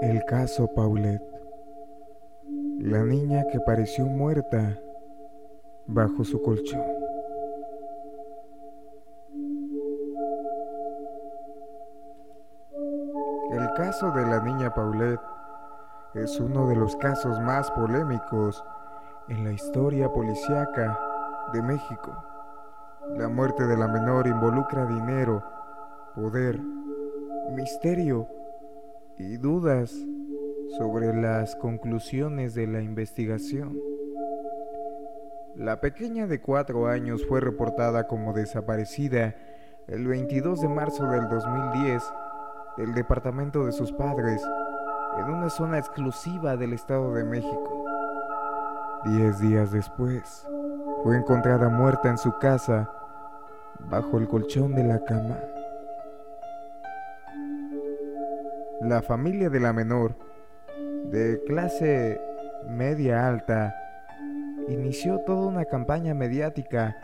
El caso Paulette. La niña que pareció muerta bajo su colchón. El caso de la niña Paulette es uno de los casos más polémicos en la historia policíaca de México. La muerte de la menor involucra dinero, poder, misterio y dudas sobre las conclusiones de la investigación. La pequeña de cuatro años fue reportada como desaparecida el 22 de marzo del 2010 del departamento de sus padres en una zona exclusiva del Estado de México. Diez días después, fue encontrada muerta en su casa bajo el colchón de la cama. La familia de la menor, de clase media alta, inició toda una campaña mediática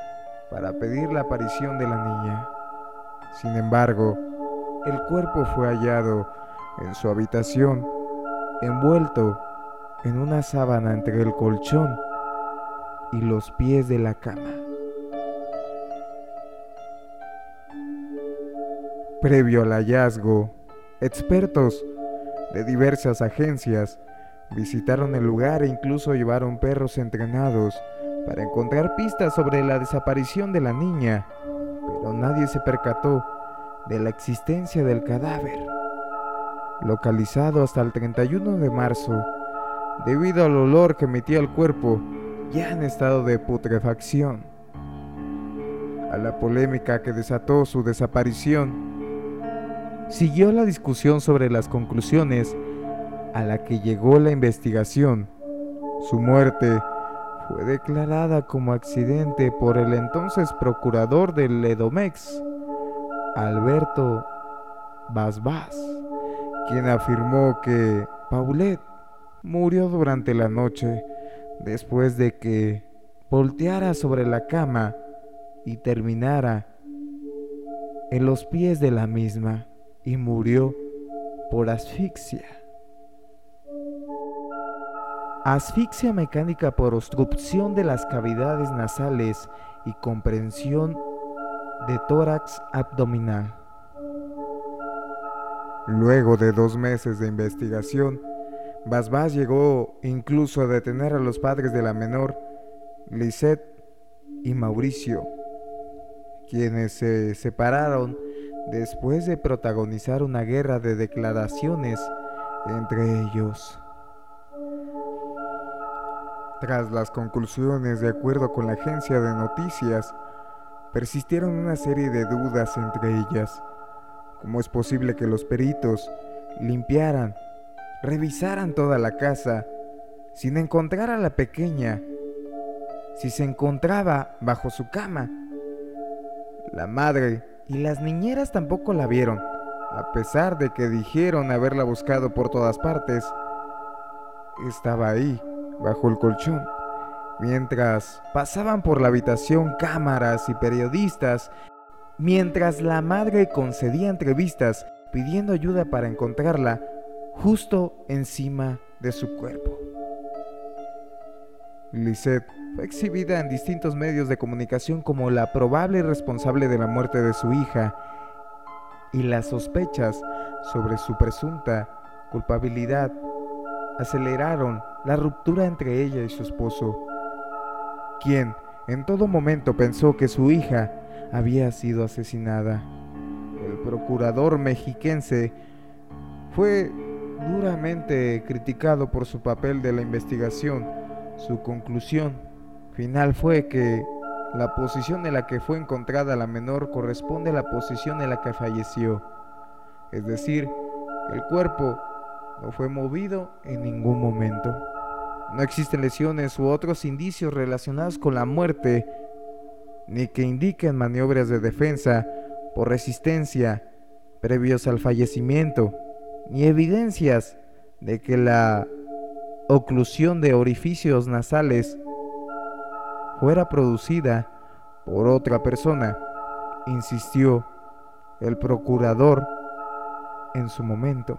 para pedir la aparición de la niña. Sin embargo, el cuerpo fue hallado en su habitación, envuelto en una sábana entre el colchón y los pies de la cama. Previo al hallazgo, Expertos de diversas agencias visitaron el lugar e incluso llevaron perros entrenados para encontrar pistas sobre la desaparición de la niña, pero nadie se percató de la existencia del cadáver, localizado hasta el 31 de marzo, debido al olor que emitía el cuerpo ya en estado de putrefacción. A la polémica que desató su desaparición, siguió la discusión sobre las conclusiones a la que llegó la investigación. Su muerte fue declarada como accidente por el entonces procurador del Edomex, Alberto Basbás, quien afirmó que Paulette murió durante la noche después de que volteara sobre la cama y terminara en los pies de la misma y murió por asfixia. Asfixia mecánica por obstrucción de las cavidades nasales y comprensión de tórax abdominal. Luego de dos meses de investigación, Basbás llegó incluso a detener a los padres de la menor, Lisette y Mauricio, quienes se separaron después de protagonizar una guerra de declaraciones entre ellos. Tras las conclusiones, de acuerdo con la agencia de noticias, persistieron una serie de dudas entre ellas. ¿Cómo es posible que los peritos limpiaran, revisaran toda la casa sin encontrar a la pequeña? Si se encontraba bajo su cama. La madre y las niñeras tampoco la vieron, a pesar de que dijeron haberla buscado por todas partes. Estaba ahí, bajo el colchón. Mientras pasaban por la habitación cámaras y periodistas, mientras la madre concedía entrevistas pidiendo ayuda para encontrarla justo encima de su cuerpo. Lisette fue exhibida en distintos medios de comunicación como la probable responsable de la muerte de su hija y las sospechas sobre su presunta culpabilidad aceleraron la ruptura entre ella y su esposo, quien en todo momento pensó que su hija había sido asesinada. El procurador mexiquense fue duramente criticado por su papel de la investigación. Su conclusión final fue que la posición en la que fue encontrada la menor corresponde a la posición en la que falleció. Es decir, el cuerpo no fue movido en ningún momento. No existen lesiones u otros indicios relacionados con la muerte, ni que indiquen maniobras de defensa por resistencia previos al fallecimiento, ni evidencias de que la oclusión de orificios nasales fuera producida por otra persona, insistió el procurador en su momento.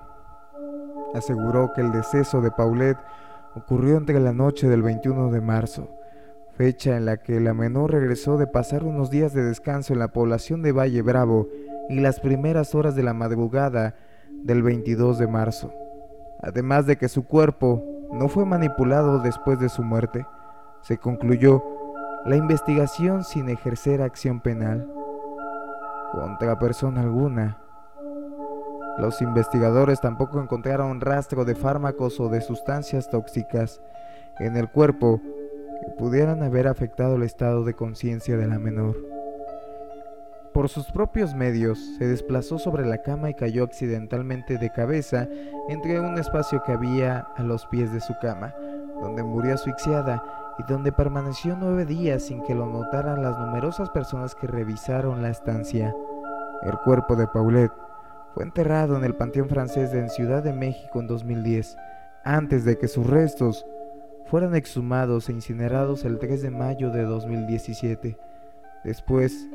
aseguró que el deceso de Paulette ocurrió entre la noche del 21 de marzo, fecha en la que la menor regresó de pasar unos días de descanso en la población de Valle Bravo y las primeras horas de la madrugada del 22 de marzo. Además de que su cuerpo no fue manipulado después de su muerte, se concluyó la investigación sin ejercer acción penal contra persona alguna. Los investigadores tampoco encontraron rastro de fármacos o de sustancias tóxicas en el cuerpo que pudieran haber afectado el estado de conciencia de la menor. Por sus propios medios, se desplazó sobre la cama y cayó accidentalmente de cabeza entre un espacio que había a los pies de su cama, donde murió asfixiada y donde permaneció nueve días sin que lo notaran las numerosas personas que revisaron la estancia. El cuerpo de Paulette fue enterrado en el Panteón Francés en Ciudad de México en 2010, antes de que sus restos fueran exhumados e incinerados el 3 de mayo de 2017, después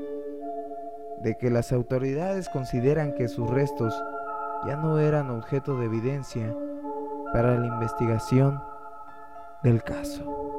de que las autoridades consideran que sus restos ya no eran objeto de evidencia para la investigación del caso.